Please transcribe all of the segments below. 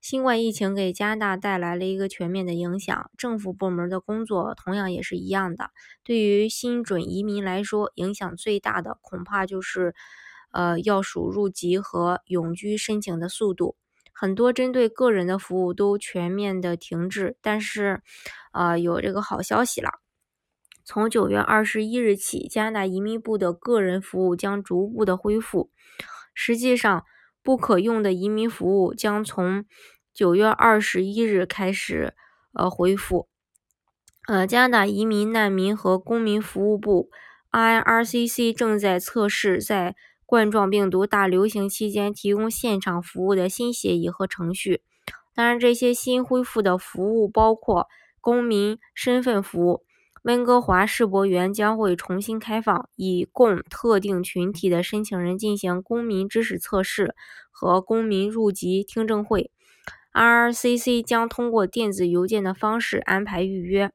新冠疫情给加拿大带来了一个全面的影响，政府部门的工作同样也是一样的。对于新准移民来说，影响最大的恐怕就是，呃，要数入籍和永居申请的速度。很多针对个人的服务都全面的停滞，但是，呃，有这个好消息了，从九月二十一日起，加拿大移民部的个人服务将逐步的恢复。实际上，不可用的移民服务将从九月二十一日开始，呃，恢复。呃，加拿大移民难民和公民服务部 （IRCC） 正在测试在冠状病毒大流行期间提供现场服务的新协议和程序。当然，这些新恢复的服务包括公民身份服务。温哥华世博园将会重新开放，以供特定群体的申请人进行公民知识测试和公民入籍听证会。RRCC 将通过电子邮件的方式安排预约。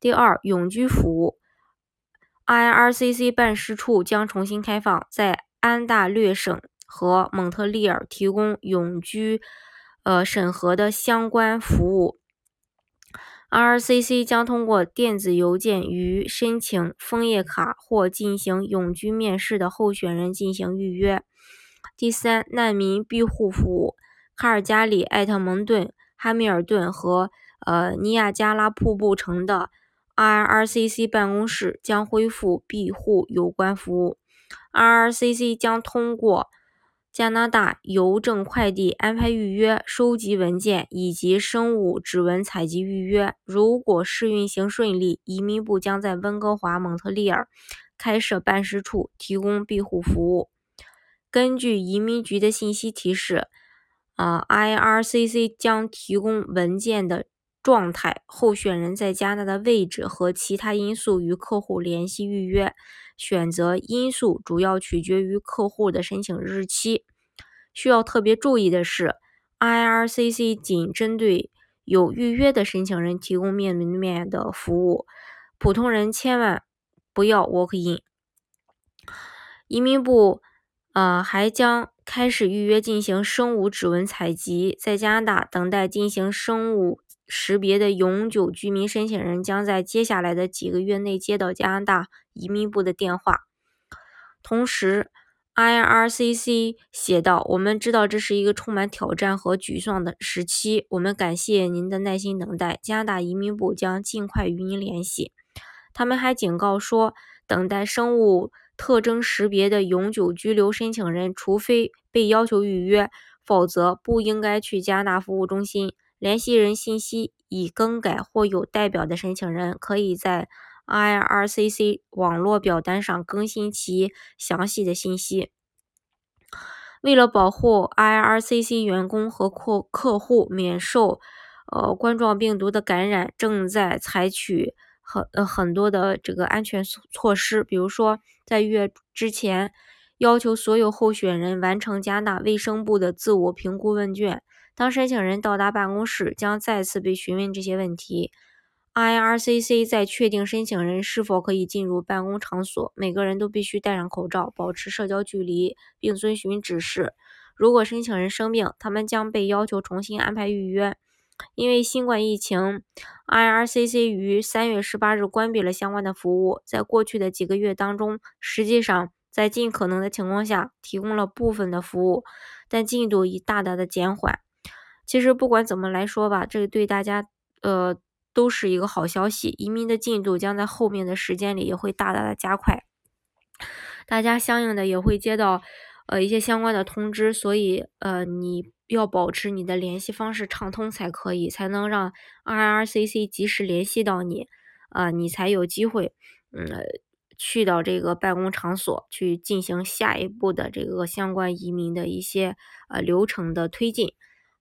第二，永居服务，IRCC 办事处将重新开放，在安大略省和蒙特利尔提供永居呃审核的相关服务。RCC 将通过电子邮件与申请枫叶卡或进行永居面试的候选人进行预约。第三，难民庇护服务，卡尔加里、艾特蒙顿、哈密尔顿和呃尼亚加拉瀑布城的 IRCC 办公室将恢复庇护有关服务。IRCC 将通过。加拿大邮政快递安排预约、收集文件以及生物指纹采集预约。如果试运行顺利，移民部将在温哥华、蒙特利尔开设办事处，提供庇护服务。根据移民局的信息提示，啊，IRCC 将提供文件的状态、候选人在加拿大的位置和其他因素与客户联系预约。选择因素主要取决于客户的申请日期。需要特别注意的是，IRCC 仅针对有预约的申请人提供面对面的服务，普通人千万不要 walk in。移民部呃还将开始预约进行生物指纹采集，在加拿大等待进行生物。识别的永久居民申请人将在接下来的几个月内接到加拿大移民部的电话。同时，IRCC 写道：“我们知道这是一个充满挑战和沮丧的时期，我们感谢您的耐心等待。加拿大移民部将尽快与您联系。”他们还警告说，等待生物特征识别的永久居留申请人，除非被要求预约，否则不应该去加拿大服务中心。联系人信息已更改或有代表的申请人，可以在 IRCC 网络表单上更新其详细的信息。为了保护 IRCC 员工和客客户免受呃冠状病毒的感染，正在采取很呃很多的这个安全措施，比如说在月之前要求所有候选人完成加拿大卫生部的自我评估问卷。当申请人到达办公室，将再次被询问这些问题。IRCC 在确定申请人是否可以进入办公场所，每个人都必须戴上口罩，保持社交距离，并遵循指示。如果申请人生病，他们将被要求重新安排预约。因为新冠疫情，IRCC 于三月十八日关闭了相关的服务。在过去的几个月当中，实际上在尽可能的情况下提供了部分的服务，但进度已大大的减缓。其实不管怎么来说吧，这个对大家呃都是一个好消息。移民的进度将在后面的时间里也会大大的加快，大家相应的也会接到呃一些相关的通知，所以呃你要保持你的联系方式畅通才可以，才能让 IRCC 及时联系到你，啊你才有机会嗯去到这个办公场所去进行下一步的这个相关移民的一些呃流程的推进。